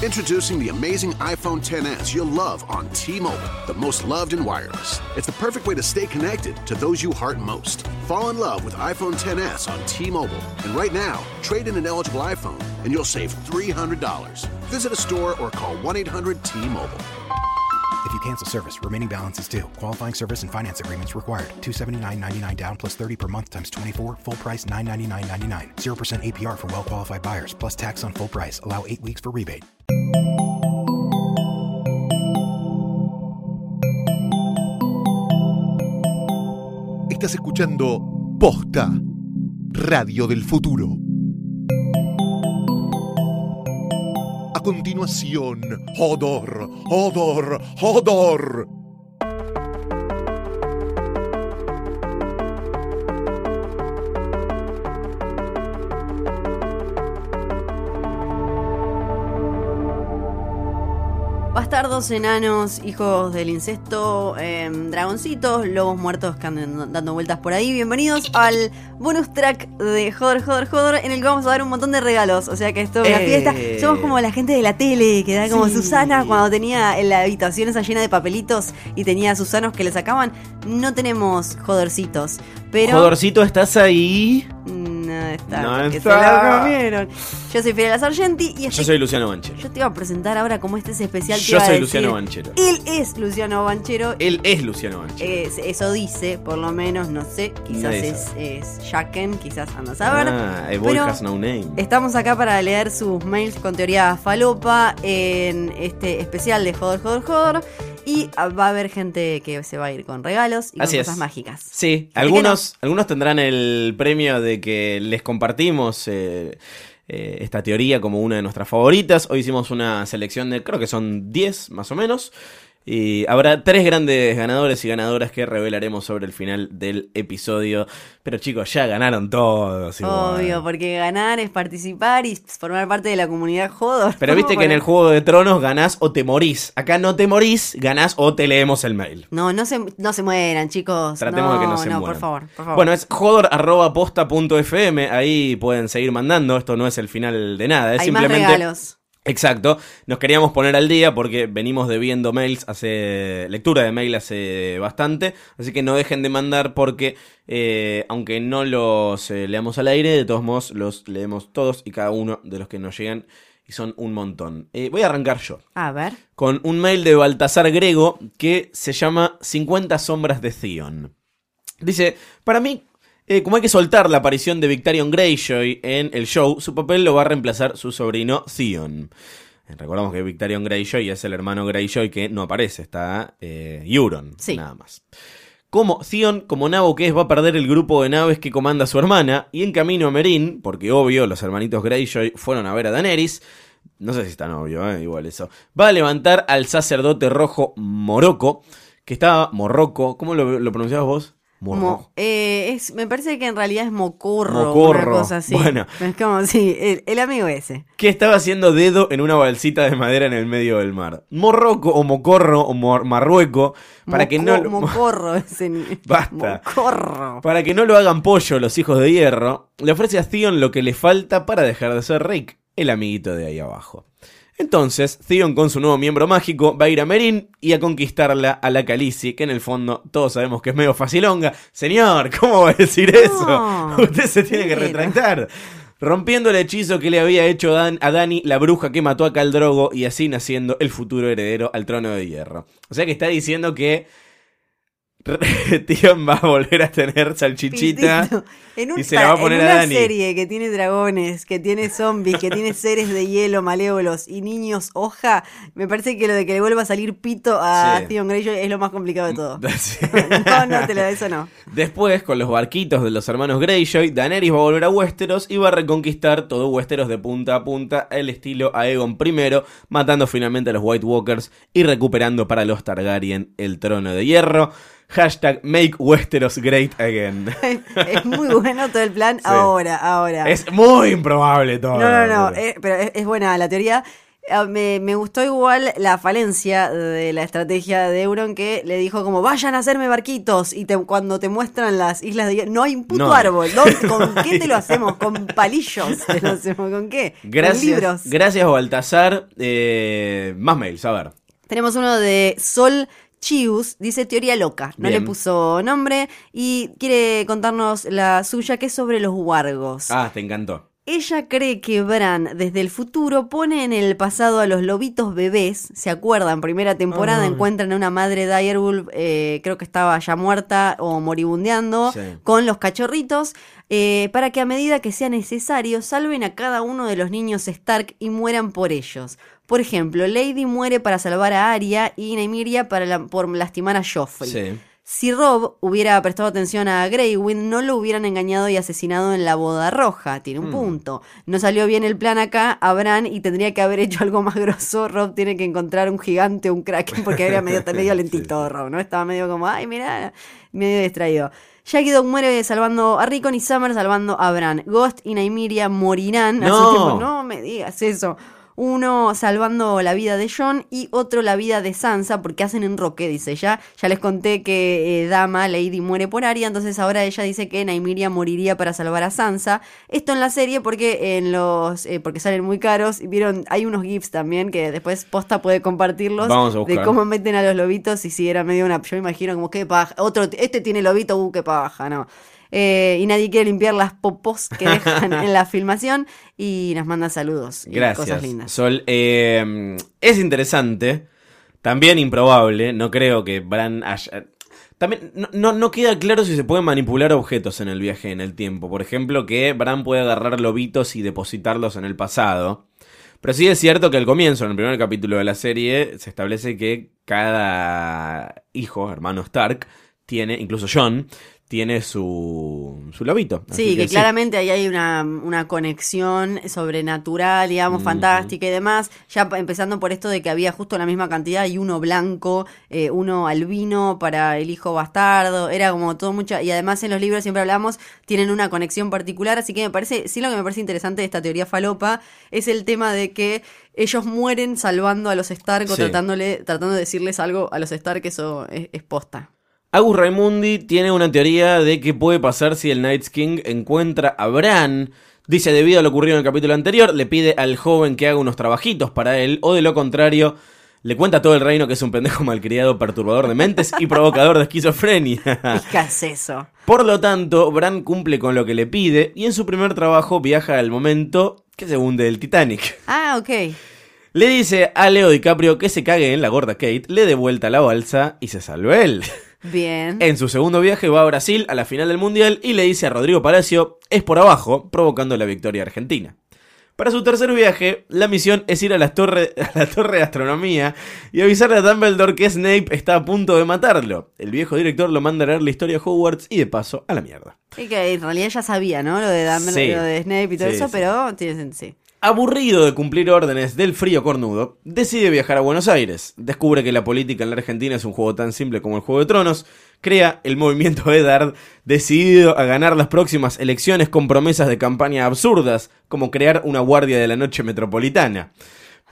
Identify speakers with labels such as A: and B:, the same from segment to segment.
A: Introducing the amazing iPhone 10s you'll love on T-Mobile, the most loved in wireless. It's the perfect way to stay connected to those you heart most. Fall in love with iPhone 10s on T-Mobile, and right now, trade in an eligible iPhone and you'll save $300. Visit a store or call 1-800-T-Mobile.
B: If you cancel service, remaining balance is due. Qualifying service and finance agreements required. 279.99 down plus 30 per month times 24. Full price 999.99. 0% APR for well qualified buyers plus tax on full price. Allow 8 weeks for rebate.
C: Estás escuchando Posta, Radio del Futuro. Continuación, Hodor, Hodor, Hodor.
D: Bastardos, enanos, hijos del incesto, em, dragoncitos, lobos muertos que andan dando vueltas por ahí. Bienvenidos al bonus track de Joder, Joder, Joder, en el que vamos a dar un montón de regalos. O sea que esto es una
E: Eh.
D: fiesta. Somos como la gente de la tele, que da como
E: Sí.
D: Susana cuando tenía en la habitación esa llena de papelitos y tenía a Susanos que le sacaban. No tenemos jodercitos, pero...
E: Jodorcito, ¿estás ahí?
D: No está,
E: No
D: porque
E: está.
D: se lo comieron. Yo soy Fidel Sargenti y
E: Yo
D: estoy
E: soy Luciano Banchero.
D: yo te iba a presentar ahora como este es especial.
E: Yo soy Luciano Banchero.
D: Él es Luciano Banchero.
E: Él es Luciano Banchero.
D: Es- eso dice, por lo menos, no sé. Quizás es, es Jacken, quizás andas a ver.
E: Ah,
D: Pero
E: has no name.
D: Estamos acá para leer sus mails con teoría falopa en este especial de Joder, Joder, Joder. Y va a haber gente que se va a ir con regalos y
E: Así
D: con
E: es.
D: cosas mágicas.
E: Sí, algunos, algunos tendrán el premio de que les compartimos eh, eh, esta teoría como una de nuestras favoritas. Hoy hicimos una selección de, creo que son 10 más o menos. Y habrá tres grandes ganadores y ganadoras que revelaremos sobre el final del episodio. Pero chicos, ya ganaron todos. igual.
D: Obvio, porque ganar es participar y formar parte de la comunidad Joder.
E: Pero viste que en el Juego de Tronos ganás o te morís. Acá no te morís, ganás o te leemos el mail.
D: No, no se, no se mueran, chicos.
E: Tratemos
D: no,
E: de que no se
D: no,
E: mueran.
D: por favor, por favor.
E: Bueno, es jodor.posta.fm. Ahí pueden seguir mandando. Esto no es el final de nada. Es
D: Hay
E: simplemente.
D: más regalos.
E: Exacto. Nos queríamos poner al día porque venimos debiendo mails hace. lectura de mail hace bastante. Así que no dejen de mandar porque. eh, aunque no los eh, leamos al aire, de todos modos los leemos todos y cada uno de los que nos llegan. Y son un montón. Eh, voy a arrancar yo
D: A ver.
E: con un mail de Baltasar Grego que se llama 50 sombras de Theon. Dice, para mí, eh, como hay que soltar la aparición de Victorian Greyjoy en el show, su papel lo va a reemplazar su sobrino Theon. Eh, Recordamos que Victorian Greyjoy es el hermano Greyjoy que no aparece, está eh, Euron,
D: Sí.
E: nada más. Como Theon, como nabo que es, va a perder el grupo de naves que comanda su hermana, y en camino a Meereen, porque obvio, los hermanitos Greyjoy fueron a ver a Daenerys, no sé si es tan obvio, eh, igual eso, va a levantar al sacerdote rojo Morocco, que estaba Morroco, ¿cómo lo, lo pronunciabas vos?
D: Mo- eh, es, me parece que en realidad es mocorro.
E: Mocorro.
D: Una cosa así.
E: Bueno.
D: Es como, sí, el, el amigo ese.
E: que estaba haciendo dedo en una balsita de madera en el medio del mar. Morroco o Mocorro o Mor- Marrueco, para que no...
D: Moco- Mocorro ese.
E: Basta.
D: Mocorro.
E: Para que no lo hagan pollo los hijos de hierro, le ofrece a Theon lo que le falta para dejar de ser Rick, el amiguito de ahí abajo. Entonces, Theon con su nuevo miembro mágico va a ir a Meereen y a conquistarla a la Khaleesi, que en el fondo todos sabemos que es medio facilonga. Señor, ¿cómo va a decir eso? Usted se tiene que retractar. Rompiendo el hechizo que le había hecho Dan- a Dani, la bruja que mató a Caldrogo, y así naciendo el futuro heredero al trono de hierro. O sea que está diciendo que Tion va a volver a tener salchichita.
D: En, un-
E: y se la va a poner
D: en
E: a
D: una
E: Dani.
D: serie que tiene dragones, que tiene zombies, que tiene seres de hielo malévolos y niños hoja, me parece que lo de que le vuelva a salir pito a
E: Sí.
D: Greyjoy es lo más complicado de todo.
E: Sí.
D: no, no, te lo eso no.
E: Después, con los barquitos de los hermanos Greyjoy, Daenerys va a volver a Westeros y va a reconquistar todo Westeros de punta a punta, el estilo Aegon I, matando finalmente a los White Walkers y recuperando para los Targaryen el trono de hierro. Hashtag Make Westeros Great Again.
D: es muy bueno todo el plan ahora, ahora.
E: Es muy improbable todo.
D: no, no, no, eh, pero es, es buena la teoría. Ah, Me, me gustó igual la falencia de la estrategia de Euron que le dijo como vayan a hacerme barquitos y te- cuando te muestran las islas de no hay un puto
E: No.
D: árbol, ¿no? ¿con qué te lo hacemos? ¿Con palillos te lo hacemos? ¿Con qué? Con
E: Gracias,
D: libros.
E: gracias Baltasar. Eh, más mails, a ver.
D: Tenemos uno de Sol Chius, dice teoría loca, no
E: Bien.
D: le puso nombre y quiere contarnos la suya que es sobre los wargos.
E: Ah, te encantó.
D: Ella cree que Bran desde el futuro pone en el pasado a los lobitos bebés, ¿se acuerdan? Primera temporada encuentran a una madre Direwolf, eh, creo que estaba ya muerta o moribundeando,
E: Sí.
D: con los cachorritos, eh, para que a medida que sea necesario salven a cada uno de los niños Stark y mueran por ellos. Por ejemplo, Lady muere para salvar a Arya y Nymeria para la- por lastimar a Joffrey.
E: Sí.
D: Si Rob hubiera prestado atención a Greywind, no lo hubieran engañado y asesinado en la boda roja. Tiene un punto. No salió bien el plan acá a Bran y tendría que haber hecho algo más grosso. Rob tiene que encontrar un gigante un kraken porque era medio, medio lentito Rob, ¿no? Estaba medio como, ay, mira, medio distraído. Jackie Dog muere salvando a Rickon y Summer salvando a Bran. Ghost y Nymeria morirán.
E: No.
D: no me digas eso. Uno salvando la vida de John y otro la vida de Sansa porque hacen enroque, dice ella. Ya les conté que eh, Dama, Lady, muere por Arya, entonces ahora ella dice que Nymeria moriría para salvar a Sansa. Esto en la serie porque en los eh, porque salen muy caros. Vieron, hay unos gifs también que después Posta puede compartirlos
E: Vamos a
D: de cómo meten a los lobitos y si era medio una... Yo me imagino como qué paja. Otro, este tiene lobito, uh, qué paja, no. Eh, y nadie quiere limpiar las popos que dejan en la filmación y nos manda saludos y
E: Gracias.
D: cosas lindas.
E: Sol, eh, es interesante, también improbable, no creo que Bran haya... También no, no, no queda claro si se pueden manipular objetos en el viaje en el tiempo. Por ejemplo, que Bran puede agarrar lobitos y depositarlos en el pasado. Pero sí es cierto que al comienzo, en el primer capítulo de la serie, se establece que cada hijo, hermano Stark, tiene, incluso John, tiene su, su lobito.
D: Sí, que, claramente ahí hay una, una conexión sobrenatural, digamos, fantástica y demás. Ya empezando por esto de que había justo la misma cantidad y uno blanco, eh, uno albino para el hijo bastardo. Era como todo mucha. Y además en los libros siempre hablamos, tienen una conexión particular. Así que me parece, sí, lo que me parece interesante de esta teoría falopa es el tema de que ellos mueren salvando a los Stark o
E: Sí.
D: tratándole, tratando de decirles algo a los Stark, eso es, es posta.
E: Agus Raimundi tiene una teoría de qué puede pasar si el Night King encuentra a Bran. Dice, debido a lo ocurrido en el capítulo anterior, le pide al joven que haga unos trabajitos para él, o de lo contrario, le cuenta a todo el reino que es un pendejo malcriado, perturbador de mentes y provocador de esquizofrenia.
D: ¿Qué es eso?
E: Por lo tanto, Bran cumple con lo que le pide y en su primer trabajo viaja al momento que se hunde el Titanic.
D: Ah, ok.
E: Le dice a Leo DiCaprio que se cague en la gorda Kate, le dé vuelta la balsa y se salve él.
D: Bien.
E: En su segundo viaje va a Brasil a la final del Mundial y le dice a Rodrigo Palacio, es por abajo, provocando la victoria argentina. Para su tercer viaje, la misión es ir a la, torre, a la torre de astronomía y avisarle a Dumbledore que Snape está a punto de matarlo. El viejo director lo manda a leer la historia de Hogwarts y de paso a la mierda.
D: Y que en realidad ya sabía, ¿no? Lo de Dumbledore,
E: Sí.
D: lo de Snape y todo
E: Sí,
D: eso,
E: sí.
D: pero tiene sí.
E: Aburrido de cumplir órdenes del frío cornudo, decide viajar a Buenos Aires. Descubre que la política en la Argentina es un juego tan simple como el Juego de Tronos. Crea el movimiento Eddard, decidido a ganar las próximas elecciones con promesas de campaña absurdas, como crear una guardia de la noche metropolitana.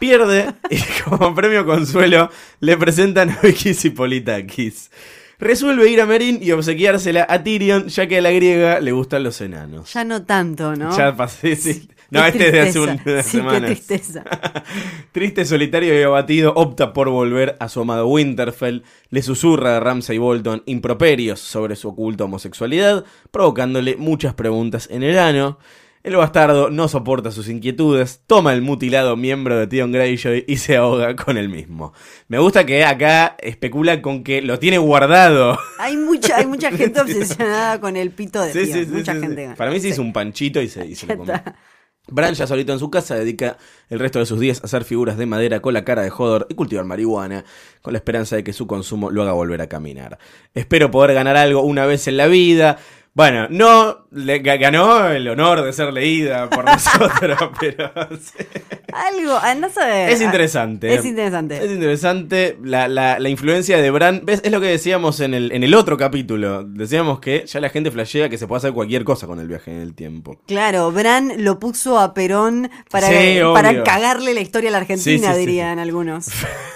E: Pierde y como premio consuelo le presentan a Vikis y Politakis. Resuelve ir a Merín y obsequiársela a Tyrion, ya que a la griega le gustan los enanos.
D: Ya no tanto, ¿no?
E: Ya pasé, sí. No,
D: Qué
E: este es de hace unas
D: Sí, qué tristeza.
E: Triste, solitario y abatido, opta por volver a su amado Winterfell, le susurra a Ramsay Bolton improperios sobre su oculta homosexualidad, provocándole muchas preguntas en el ano. El bastardo no soporta sus inquietudes, toma el mutilado miembro de Theon Greyjoy y se ahoga con el mismo. Me gusta que acá especula con que lo tiene guardado.
D: Hay mucha, hay mucha gente obsesionada con el pito de
E: Sí, sí,
D: Mucha
E: sí,
D: gente.
E: Para mí se hizo un panchito y se, y se lo comió. Bran ya solito en su casa dedica el resto de sus días a hacer figuras de madera con la cara de Hodor y cultivar marihuana, con la esperanza de que su consumo lo haga volver a caminar. Espero poder ganar algo una vez en la vida. Bueno, no le ga- ganó el honor de ser leída por nosotros, pero sí.
D: Algo, andás a ver.
E: es interesante.
D: Es interesante.
E: Es interesante la, la- la influencia de Bran. ¿Ves? Es lo que decíamos en el, en el otro capítulo. Decíamos que ya la gente flashea que se puede hacer cualquier cosa con el viaje en el tiempo.
D: Claro, Bran lo puso a Perón para,
E: Sí,
D: para cagarle la historia a la Argentina,
E: sí,
D: dirían algunos.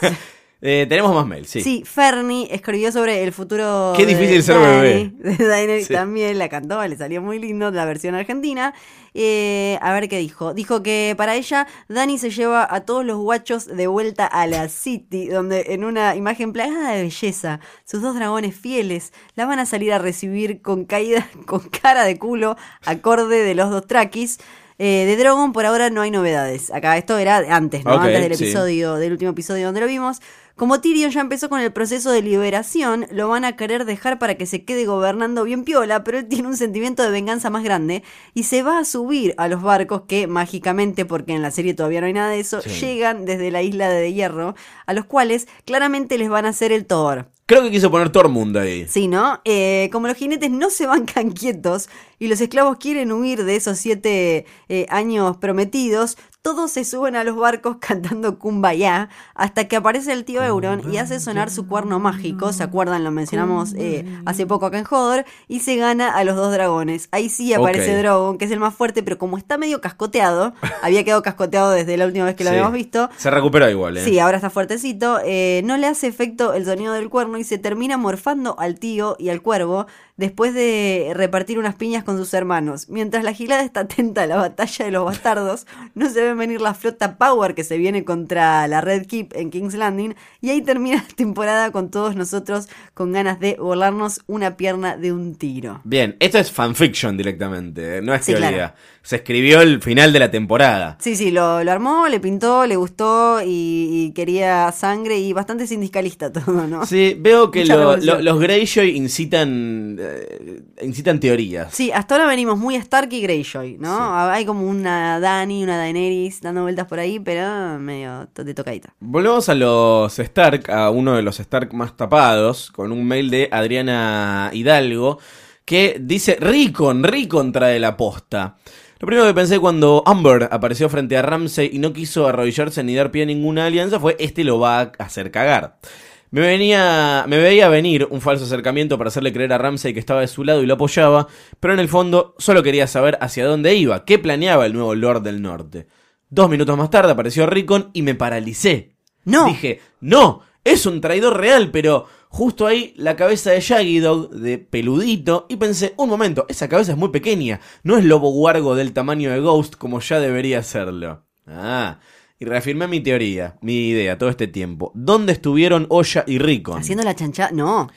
E: Eh, tenemos más mail, sí.
D: Sí. Fernie escribió sobre el futuro.
E: Qué
D: de
E: difícil ser bebé.
D: De
E: Sí.
D: también la cantó, le salió muy lindo la versión argentina. Eh, a ver qué dijo. Dijo que para ella, Dani se lleva a todos los guachos de vuelta a la City, donde en una imagen plagada de belleza, sus dos dragones fieles la van a salir a recibir con caída, con cara de culo, acorde de los dos traquis. Eh, de Drogon por ahora no hay novedades. Acá esto era antes, ¿no? Antes del
E: sí.
D: episodio, del último episodio donde lo vimos. Como Tyrion ya empezó con el proceso de liberación, lo van a querer dejar para que se quede gobernando bien piola, pero él tiene un sentimiento de venganza más grande y se va a subir a los barcos que mágicamente, porque en la serie todavía no hay nada de eso,
E: Sí.
D: llegan desde la isla de Hierro, a los cuales claramente les van a hacer el Thor.
E: Creo que quiso poner Tormund ahí.
D: Sí, ¿no? Eh, como los jinetes no se bancan quietos y los esclavos quieren huir de esos siete eh, años prometidos, todos se suben a los barcos cantando Kumbaya hasta que aparece el tío Euron y hace sonar su cuerno mágico, ¿se acuerdan? Lo mencionamos eh, hace poco acá en Hodor, y se gana a los dos dragones. Ahí sí aparece. Drogon, que es el más fuerte, pero como está medio cascoteado, había quedado cascoteado desde la última vez que lo
E: Sí.
D: habíamos visto,
E: Se recuperó igual, ¿eh?
D: Sí, ahora está fuertecito. eh, no le hace efecto el sonido del cuerno y se termina morfando al tío y al cuervo después de repartir unas piñas con sus hermanos. Mientras la gilada está atenta a la batalla de los bastardos, no se ve venir la flota Power que se viene contra la Red Keep en King's Landing y ahí termina la temporada con todos nosotros con ganas de volarnos una pierna de un tiro.
E: Bien, esto es fanfiction directamente, ¿eh? no es
D: Sí,
E: teoría.
D: claro.
E: Se escribió el final de la temporada.
D: Sí, sí, lo, lo armó, le pintó, le gustó y, y quería sangre y bastante sindicalista todo, ¿no?
E: Sí, veo que lo- lo- los Greyjoy incitan eh, incitan teorías.
D: Sí, hasta ahora venimos muy Stark y Greyjoy, ¿no?
E: Sí.
D: Hay como una Dani, una Daenerys dando vueltas por ahí, pero medio de tocadita.
E: Volvemos a los Stark, a uno de los Stark más tapados, con un mail de Adriana Hidalgo, que dice, Ricon, Ricon trae la posta. Lo primero que pensé cuando Amber apareció frente a Ramsey y no quiso arrodillarse ni dar pie a ninguna alianza fue, este lo va a hacer cagar. Me venía, me veía venir un falso acercamiento para hacerle creer a Ramsey que estaba de su lado y lo apoyaba, pero en el fondo solo quería saber hacia dónde iba, qué planeaba el nuevo Lord del Norte. Dos minutos más tarde apareció Rickon y me paralicé.
D: No.
E: Dije, no, es un traidor real, pero justo ahí la cabeza de Shaggy Dog, de peludito, y pensé, un momento, esa cabeza es muy pequeña, no es lobo guargo del tamaño de Ghost como ya debería serlo. Ah, y reafirmé mi teoría, mi idea todo este tiempo. ¿Dónde estuvieron Oya y Rickon?
D: Haciendo la chancha. No.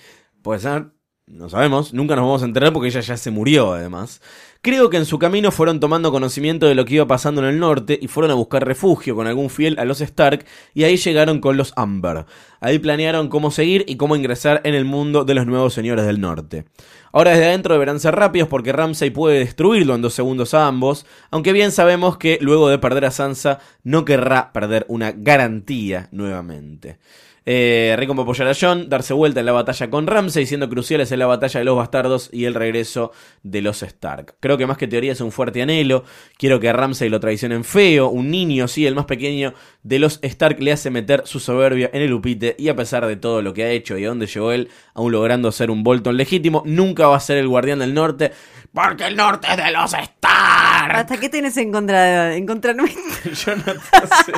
E: Puede ser, no sabemos, nunca nos vamos a enterar porque ella ya se murió además. Creo que en su camino fueron tomando conocimiento de lo que iba pasando en el norte y fueron a buscar refugio con algún fiel a los Stark y ahí llegaron con los Amber. Ahí planearon cómo seguir y cómo ingresar en el mundo de los nuevos señores del norte. Ahora desde adentro deberán ser rápidos porque Ramsay puede destruirlo en dos segundos a ambos, aunque bien sabemos que luego de perder a Sansa no querrá perder una garantía nuevamente. Eh, a apoyar a John, darse vuelta en la batalla con Ramsay, siendo cruciales en la batalla de los bastardos y el regreso de los Stark. Creo que más que teoría es un fuerte anhelo. Quiero que a Ramsay lo traicionen feo. Un niño, sí, el más pequeño de los Stark, le hace meter su soberbia en el upite. Y a pesar de todo lo que ha hecho y a dónde llegó él, aún logrando ser un Bolton legítimo, nunca va a ser el guardián del norte. Porque el norte es de los Stark.
D: ¿Hasta qué tenés en contra, en contra nuestra?
E: Yo no te sé.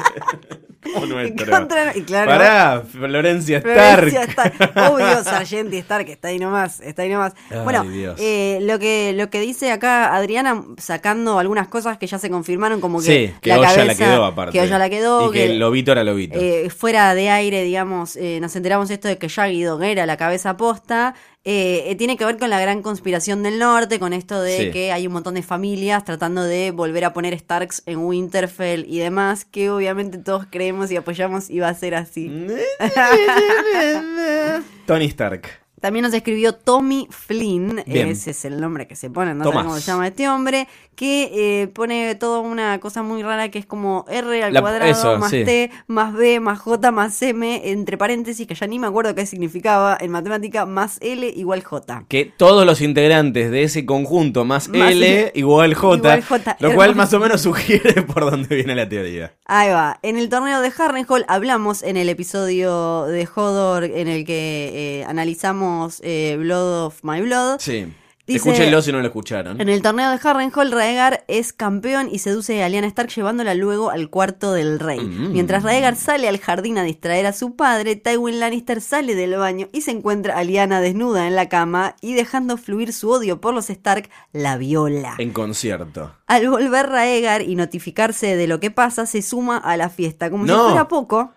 E: Como nuestro.
D: contra, y claro.
E: Pará, Florencia Stark.
D: Florencia Stark. Obvio, Sargenti Stark, está ahí nomás, está ahí nomás.
E: Ay,
D: bueno, eh, lo que lo que dice acá Adriana, sacando algunas cosas que ya se confirmaron, como que,
E: Sí, que
D: la cabeza,
E: la quedó aparte.
D: Que Olla la quedó,
E: Y que el lobito era lobito.
D: eh, fuera de aire, digamos, eh, nos enteramos esto de que Shaggy Dog era la cabeza posta. Eh, eh, tiene que ver con la gran conspiración del norte, con esto de
E: Sí.
D: que hay un montón de familias tratando de volver a poner Starks en Winterfell y demás, que obviamente todos creemos y apoyamos iba a ser así.
E: Tony Stark.
D: También nos escribió Tommy Flynn,
E: Bien.
D: ese es el nombre que se pone, no sé cómo se llama este hombre, que eh, pone toda una cosa muy rara que es como R al
E: La-
D: cuadrado
E: eso,
D: más
E: sí.
D: T más B más J más M entre paréntesis, que ya ni me acuerdo qué significaba en matemática, más L igual J.
E: Que todos los integrantes de ese conjunto más,
D: Más
E: L igual J,
D: igual J,
E: lo cual más o menos sugiere por dónde viene la teoría.
D: Ahí va. En el torneo de Harrenhal hablamos en el episodio de Hodor en el que eh, analizamos eh, Blood of My Blood.
E: Sí.
D: Dice-
E: Escúchenlo si no lo escucharon.
D: En el torneo de Harrenhal, Raegar es campeón y seduce a Lyanna Stark llevándola luego al cuarto del rey.
E: Mm.
D: Mientras Raegar sale al jardín a distraer a su padre, Tywin Lannister sale del baño y se encuentra a Lyanna desnuda en la cama y dejando fluir su odio por los Stark, la viola.
E: En concierto.
D: Al volver Raegar y notificarse de lo que pasa, se suma a la fiesta. Como
E: No.
D: si fuera poco,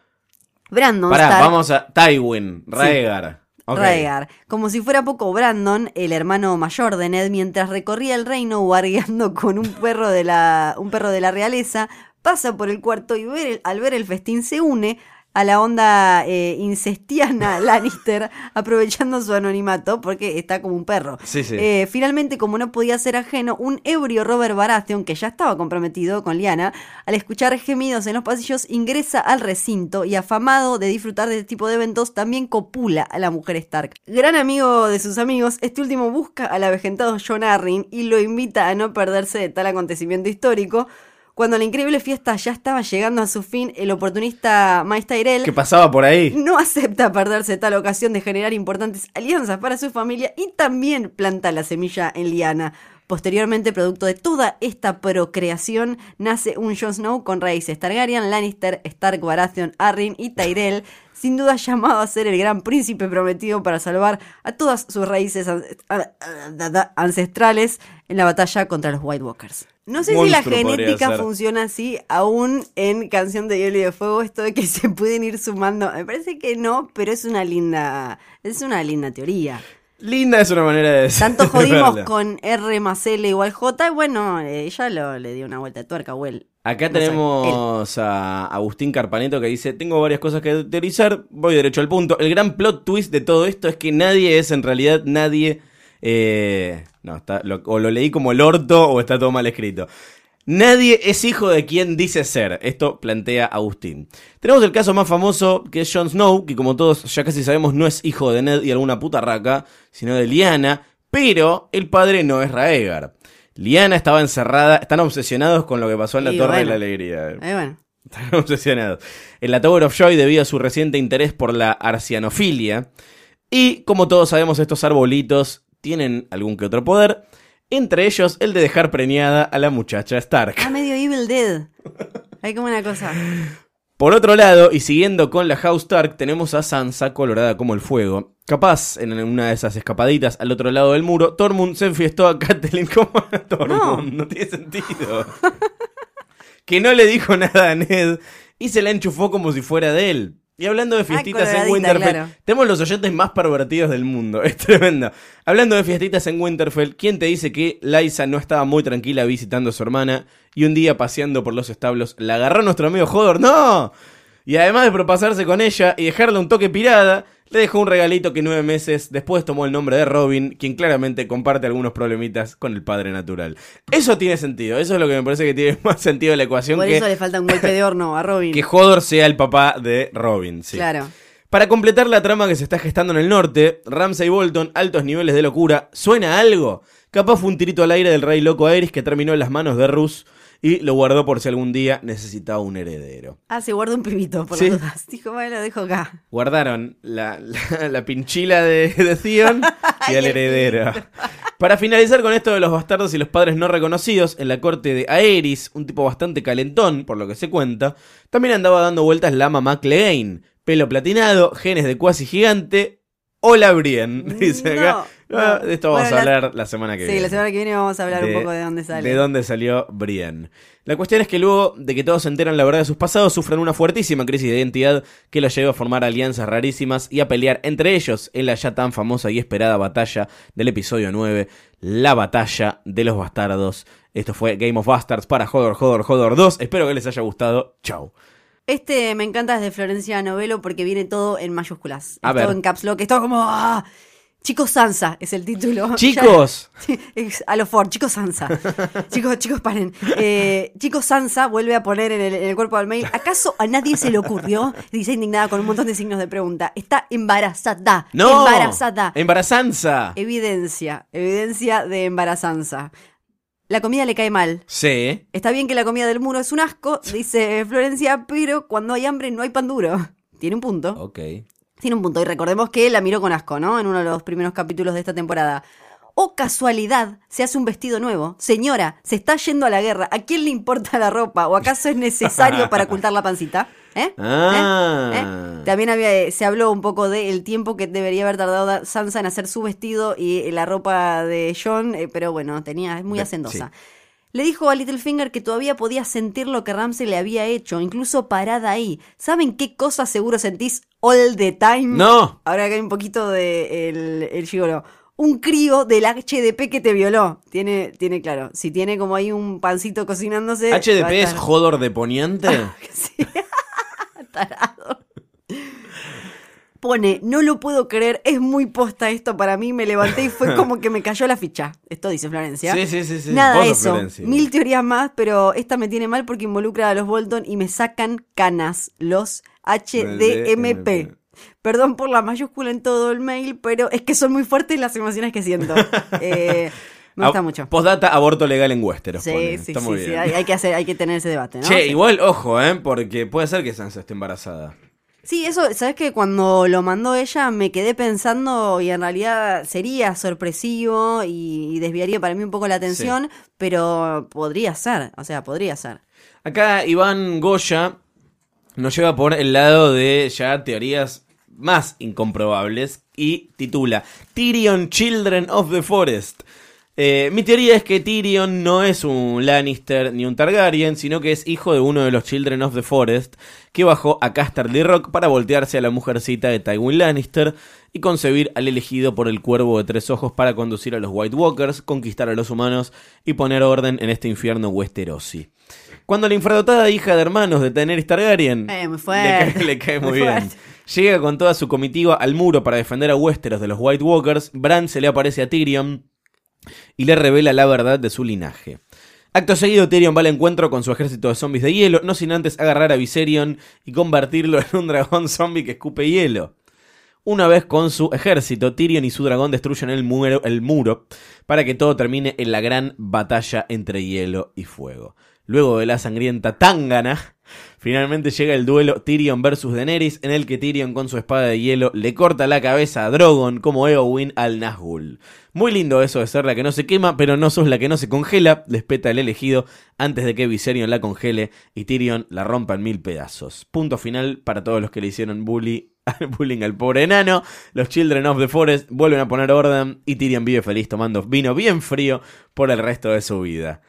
D: Brandon
E: Pará,
D: Stark,
E: vamos a Tywin, Raegar. Ok.
D: Raegar, como si fuera poco Brandon, el hermano mayor de Ned, mientras recorría el reino guardiando con un perro de la, un perro de la realeza, pasa por el cuarto y ver el- al ver el festín se une a la onda eh, incestiana Lannister, aprovechando su anonimato porque está como un perro.
E: Sí, sí.
D: Eh, finalmente, como no podía ser ajeno, un ebrio Robert Baratheon, que ya estaba comprometido con Liana, al escuchar gemidos en los pasillos, ingresa al recinto y, afamado de disfrutar de este tipo de eventos, también copula a la mujer Stark. Gran amigo de sus amigos, este último busca al avejentado John Arryn y lo invita a no perderse de tal acontecimiento histórico. Cuando la increíble fiesta ya estaba llegando a su fin, el oportunista Maes Tyrell
E: ¿Qué pasaba por ahí?
D: no acepta perderse tal ocasión de generar importantes alianzas para su familia y también planta la semilla en Liana. Posteriormente, producto de toda esta procreación, nace un Jon Snow con raíces Targaryen, Lannister, Stark, Baratheon, Arryn y Tyrell, sin duda llamado a ser el gran príncipe prometido para salvar a todas sus raíces ancestrales en la batalla contra los White Walkers. No sé si la genética funciona así aún en Canción de Hielo y de Fuego, esto de que se pueden ir sumando. Me parece que no, pero es una linda, es una linda teoría.
E: Linda es una manera de
D: Tanto
E: de
D: jodimos con R más L igual J, y bueno, ella lo, le dio una vuelta de tuerca, Will.
E: Acá
D: No sé,
E: tenemos a Agustín Carpaneto que dice, tengo varias cosas que teorizar, voy derecho al punto. El gran plot twist de todo esto es que nadie es en realidad nadie... eh, no, está, lo- o lo leí como el orto o está todo mal escrito. Nadie es hijo de quien dice ser. Esto plantea Agustín. Tenemos el caso más famoso que es Jon Snow, que como todos ya casi sabemos no es hijo de Ned y alguna puta raca, sino de Lyanna, pero el padre no es Raegar. Lyanna estaba encerrada, están obsesionados con lo que pasó en la
D: Y
E: Torre de la Alegría.
D: Eh, bueno,
E: Están obsesionados. En la Tower of Joy debido a su reciente interés por la arcianofilia. Y como todos sabemos, estos arbolitos tienen algún que otro poder. Entre ellos el de dejar preñada a la muchacha Stark.
D: ah, medio Evil Dead. Hay como una cosa.
E: Por otro lado, y siguiendo con la House Stark, tenemos a Sansa colorada como el fuego. Capaz, en una de esas escapaditas al otro lado del muro, Tormund se enfiestó a Catelyn como a Tormund. No, tiene sentido. que no le dijo nada a Ned y se la enchufó como si fuera de él. Y hablando de fiestitas en Winterfell,
D: claro.
E: tenemos los oyentes más pervertidos del mundo. Es tremendo. Hablando de fiestitas en Winterfell, ¿quién te dice que Lysa no estaba muy tranquila visitando a su hermana y un día paseando por los establos la agarró nuestro amigo Hodor? ¡No! Y además de propasarse con ella y dejarle un toque pirada, le dejó un regalito que nueve meses después tomó el nombre de Robin, quien claramente comparte algunos problemitas con el padre natural. Eso tiene sentido, eso es lo que me parece que tiene más sentido de la ecuación
D: Por
E: que,
D: eso le falta un golpe de horno a Robin.
E: que Hodor sea el papá de Robin. sí.
D: Claro.
E: Para completar la trama que se está gestando en el norte, Ramsay Bolton, altos niveles de locura, ¿suena algo? Capaz fue un tirito al aire del rey loco Aerys que terminó en las manos de Rus y lo guardó por si algún día necesitaba un heredero.
D: Ah, se guarda un pibito, por
E: Sí.
D: las dudas. Dijo, bueno, lo dejo acá.
E: Guardaron la, la- la pinchila de, de Theon y al
D: el
E: heredero. Para finalizar con esto de los bastardos y los padres no reconocidos, en la corte de Aerys, un tipo bastante calentón, por lo que se cuenta, también andaba dando vueltas la mamá Clegane. Pelo platinado, genes de cuasi gigante. Hola Brienne, dice acá.
D: No, no.
E: de esto vamos
D: Bueno,
E: a
D: la-
E: hablar la semana que
D: Sí,
E: viene.
D: la semana que viene vamos a hablar un poco de dónde sale.
E: De dónde salió Brienne. La cuestión es que luego de que todos se enteran la verdad de sus pasados, sufren una fuertísima crisis de identidad que los lleva a formar alianzas rarísimas y a pelear entre ellos en la ya tan famosa y esperada batalla del episodio 9, la batalla de los bastardos. Esto fue Game of Bastards para Hodor, Hodor, Hodor 2. Espero que les haya gustado. Chau.
D: Este me encanta desde Florencia Novelo porque viene todo en mayúsculas.
E: A
D: es
E: ver.
D: todo en caps lock. Es todo como. ¡ah! Chicos Sansa es el título.
E: Chicos.
D: A lo Ford, chicos Sansa. chicos, chicos, paren. Eh, chicos Sansa vuelve a poner en el, en el cuerpo del mail. ¿Acaso a nadie se le ocurrió? Dice indignada con un montón de signos de pregunta. Está embarazada.
E: No.
D: Embarazada.
E: Embarazanza.
D: Evidencia. Evidencia de embarazanza. La comida le cae mal.
E: Sí.
D: Está bien que la comida del muro es un asco, dice Florencia, pero cuando hay hambre no hay pan duro. Tiene un punto.
E: Ok.
D: Tiene un punto. Y recordemos que la miró con asco, ¿no? En uno de los primeros capítulos de esta temporada. O casualidad, se hace un vestido nuevo. Señora, se está yendo a la guerra. ¿A quién le importa la ropa? ¿O acaso es necesario para ocultar la pancita? ¿Eh?
E: Ah.
D: ¿Eh? ¿Eh? También había, se habló un poco del tiempo que debería haber tardado Da- Sansa en hacer su vestido y eh, la ropa de John, eh, pero bueno, tenía, es muy hacendosa. Le dijo a Littlefinger que todavía podía sentir lo que Ramsey le había hecho, incluso parada ahí. ¿Saben qué cosa seguro sentís all the time?
E: No.
D: Ahora que hay un poquito de el, el gigolo. Un crío del HDP que te violó. Tiene, tiene claro. Si tiene como ahí un pancito cocinándose.
E: HDP es Jodor de Poniente.
D: Sí. Tarado. Pone, no lo puedo creer, es muy posta esto para mí, me levanté y fue como que me cayó la ficha. Esto dice Florencia.
E: Sí, sí, sí, sí.
D: Nada
E: sos
D: eso,
E: Florencia.
D: mil teorías más, pero esta me tiene mal porque involucra a los Bolton y me sacan canas, los HDMP. Perdón por la mayúscula en todo el mail, pero es que son muy fuertes las emociones que siento. Eh, me gusta
E: Ah,
D: mucho.
E: Postdata, aborto legal en Westeros.
D: Sí, sí,
E: Está
D: sí,
E: muy
D: sí,
E: bien.
D: hay, hay que hacer, hay que tener ese debate, ¿no?
E: Che,
D: Sí.
E: igual, ojo, ¿eh? Porque puede ser que Sansa esté embarazada.
D: Sí, eso, sabes que cuando lo mandó ella me quedé pensando y en realidad sería sorpresivo y, y desviaría para mí un poco la atención, pero podría ser, o sea, podría ser.
E: Acá Iván Goya nos lleva por el lado de ya teorías más incomprobables y titula Tyrion Children of the Forest. Eh, mi teoría es que Tyrion no es un Lannister ni un Targaryen, sino que es hijo de uno de los Children of the Forest, que bajó a Casterly Rock para voltearse a la mujercita de Tywin Lannister y concebir al elegido por el cuervo de tres ojos para conducir a los White Walkers, conquistar a los humanos y poner orden en este infierno westerosi. Cuando la infradotada hija de hermanos de Daenerys Targaryen
D: Eh,
E: le, cae, le cae muy,
D: Muy
E: bien.
D: fuerte.
E: Llega con toda su comitiva al muro para defender a Westeros de los White Walkers, Bran se le aparece a Tyrion y le revela la verdad de su linaje. Acto seguido, Tyrion va al encuentro con su ejército de zombies de hielo, no sin antes agarrar a Viserion y convertirlo en un dragón zombie que escupe hielo. Una vez con su ejército, Tyrion y su dragón destruyen el muro, el muro para que todo termine en la gran batalla entre hielo y fuego. Luego de la sangrienta Tangana, finalmente llega el duelo Tyrion versus Daenerys, en el que Tyrion con su espada de hielo le corta la cabeza a Drogon como Eowyn al Nazgûl. Muy lindo eso de ser la que no se quema, pero no sos la que no se congela, les peta el elegido antes de que Viserion la congele y Tyrion la rompa en mil pedazos. Punto final para todos los que le hicieron bully, bullying al pobre enano. Los Children of the Forest vuelven a poner orden y Tyrion vive feliz tomando vino bien frío por el resto de su vida.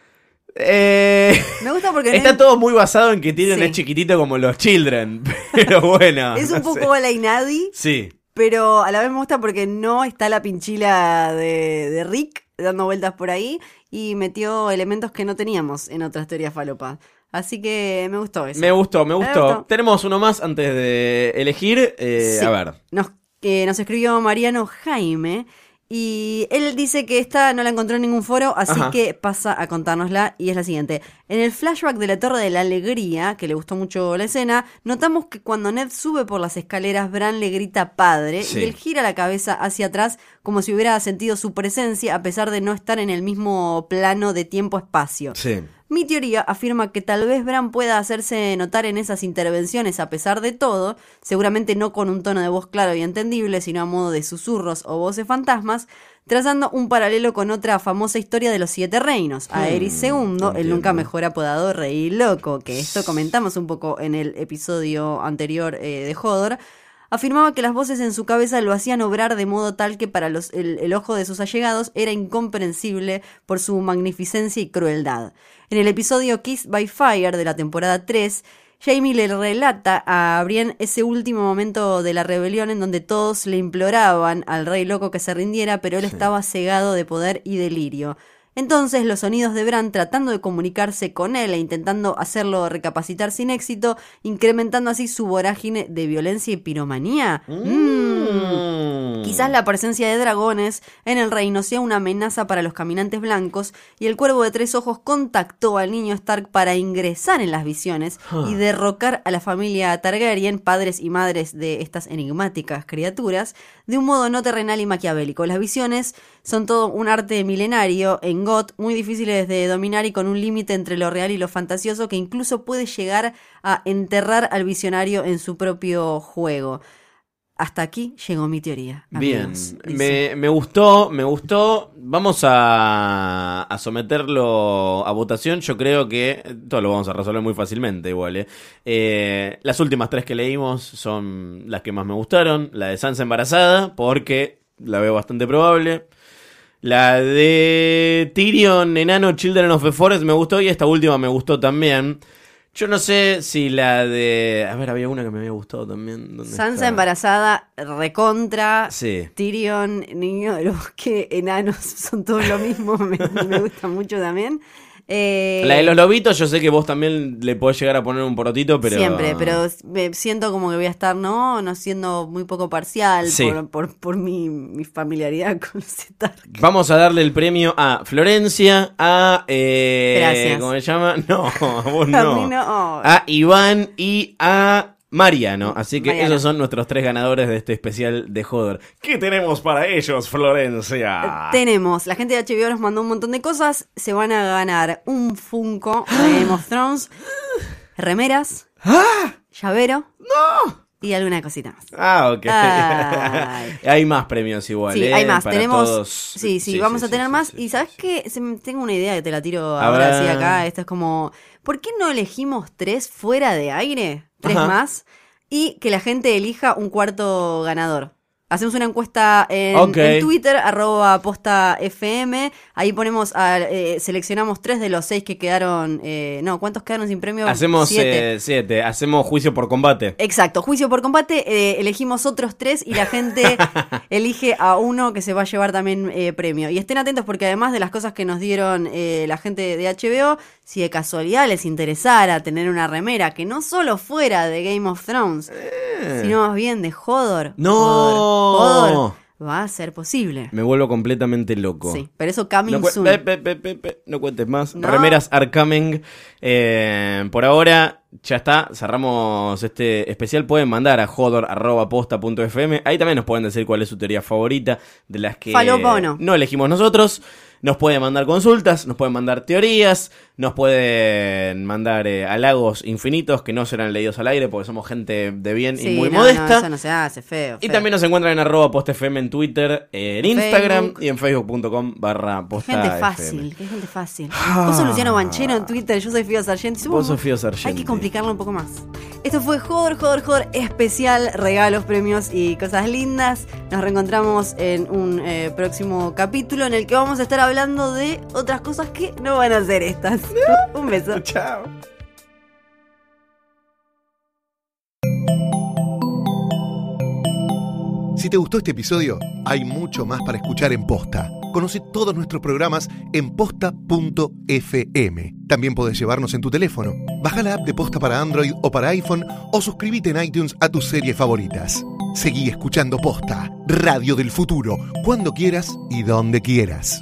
E: Eh,
D: Me gusta porque no
E: está todo muy basado en que Tyrion
D: Sí.
E: es chiquitito como los Children, pero bueno.
D: es un poco y Nadie,
E: Sí,
D: pero a la vez me gusta porque no está la pinchila de, de Rick dando vueltas por ahí y metió elementos que no teníamos en otras teorías falopas. Así que me gustó eso.
E: me gustó, me gustó.
D: gustó.
E: Tenemos uno más antes de elegir. eh,
D: Sí.
E: A ver.
D: Nos, eh, nos escribió Mariano Jaime y él dice que esta no la encontró en ningún foro, así
E: Ajá.
D: que pasa a contárnosla y es la siguiente. En el flashback de la Torre de la Alegría, que le gustó mucho la escena, notamos que cuando Ned sube por las escaleras, Bran le grita padre
E: Sí.
D: y él gira la cabeza hacia atrás como si hubiera sentido su presencia a pesar de no estar en el mismo plano de tiempo-espacio.
E: Sí.
D: Mi teoría afirma que tal vez Bran pueda hacerse notar en esas intervenciones a pesar de todo, seguramente no con un tono de voz claro y entendible, sino a modo de susurros o voces fantasmas, trazando un paralelo con otra famosa historia de los siete reinos, Aerys II, el nunca mejor apodado Rey Loco, que esto comentamos un poco en el episodio anterior eh, de Hodor, afirmaba que las voces en su cabeza lo hacían obrar de modo tal que para los- el, el ojo de sus allegados era incomprensible por su magnificencia y crueldad. En el episodio Kiss by Fire de la temporada 3, Jamie le relata a Brienne ese último momento de la rebelión en donde todos le imploraban al rey loco que se rindiera, pero él estaba cegado de poder y delirio. Entonces los sonidos de Bran tratando de comunicarse con él e intentando hacerlo recapacitar sin éxito, incrementando así su vorágine de violencia y piromanía. Mm. Quizás la presencia de dragones en el reino sea una amenaza para los caminantes blancos y el cuervo de tres ojos contactó al niño Stark para ingresar en las visiones y derrocar a la familia Targaryen, padres y madres de estas enigmáticas criaturas, de un modo no terrenal y maquiavélico. Las visiones son todo un arte milenario en GOT, muy difíciles de dominar y con un límite entre lo real y lo fantasioso que incluso puede llegar a enterrar al visionario en su propio juego. Hasta aquí llegó mi teoría.
E: Bien,
D: amigos,
E: me, me gustó, me gustó. Vamos a, a someterlo a votación. Yo creo que todo lo vamos a resolver muy fácilmente, igual. ¿eh? Eh, las últimas tres que leímos son las que más me gustaron. La de Sansa embarazada, porque la veo bastante probable. La de Tyrion, Enano, Children of the Forest me gustó y esta última me gustó también. Yo no sé si la de... A ver, había una que me había gustado también. ¿Dónde
D: Sansa
E: está?
D: embarazada, recontra.
E: Sí.
D: Tyrion, niño del bosque, enanos, son todos lo mismo. me, me gusta mucho también. Eh,
E: La de los lobitos, yo sé que vos también le podés llegar a poner un porotito, pero.
D: Siempre, pero me siento como que voy a estar, ¿no? No siendo muy poco parcial
E: Sí.
D: por, por, por mi, mi familiaridad con los Stark.
E: Vamos a darle el premio a Florencia, a. Eh,
D: Gracias.
E: ¿Cómo se llama? No, a vos
D: A mí no.
E: A Iván y a Mariano. Así que
D: Mariano.
E: esos son nuestros tres ganadores de este especial de Joder. ¿Qué tenemos para ellos, Florencia?
D: Tenemos, la gente de HBO nos mandó un montón de cosas. Se van a ganar un Funko de Game of Thrones, remeras, llavero y alguna cosita más.
E: Ah, ok.
D: Ay.
E: hay más premios igual.
D: Sí,
E: ¿eh?
D: hay más.
E: Para
D: Tenemos.
E: todos.
D: Sí, sí, vamos a tener
E: sí,
D: más. y sabes me- tengo una idea que te la tiro ahora sí
E: ver.
D: acá. Esto es como. ¿Por qué no elegimos tres fuera de aire? Tres
E: Ajá.
D: más. Y que la gente elija un cuarto ganador. Hacemos una encuesta en, Twitter, arroba posta FM. Ahí ponemos, a- eh, seleccionamos tres de los seis que quedaron. eh, no, ¿cuántos quedaron sin premio?
E: Hacemos
D: Siete.
E: eh, siete. Hacemos juicio por combate.
D: Exacto, juicio por combate, eh, elegimos otros tres y la gente elige a uno que se va a llevar también eh, premio. Y estén atentos porque además de las cosas que nos dieron eh, la gente de HBO, si de casualidad les interesara tener una remera que no solo fuera de Game of Thrones, sino más bien de Hodor,
E: Eh. No.
D: Hodor, Hodor, va a ser posible.
E: Me vuelvo completamente loco.
D: Sí, pero eso coming
E: No,
D: soon.
E: pe- no cuentes más.
D: No.
E: Remeras are coming. Eh, por ahora, ya está. Cerramos este especial. Pueden mandar a jodor.posta.fm. Ahí también nos pueden decir cuál es su teoría favorita de las que
D: no
E: elegimos nosotros. Nos pueden mandar consultas, nos pueden mandar teorías, nos pueden mandar eh, halagos infinitos que no serán leídos al aire porque somos gente de bien
D: Sí,
E: y muy
D: no,
E: modesta.
D: no, eso no se hace, feo.
E: Y también nos encuentran en arroba postfm en Twitter, en Instagram
D: Facebook.
E: y en facebook.com barra posta
D: Gente fácil, qué gente fácil. Vos sos Luciano Banchero en Twitter, yo soy Fío Sargenti.
E: Vos sos Fío
D: Hay
E: Sargenti.
D: que complicarlo un poco más. Esto fue Joder, Joder, Joder especial, regalos, premios y cosas lindas. Nos reencontramos en un eh, próximo capítulo en el que vamos a estar hablando de otras cosas que no van a ser estas. un beso.
E: Chao.
C: Si te gustó este episodio, hay mucho más para escuchar en Posta. Conoce todos nuestros programas en posta.fm. También podés llevarnos en tu teléfono. Baja la app de Posta para Android o para iPhone o suscríbete en iTunes a tus series favoritas. Seguí escuchando Posta, Radio del Futuro, cuando quieras y donde quieras.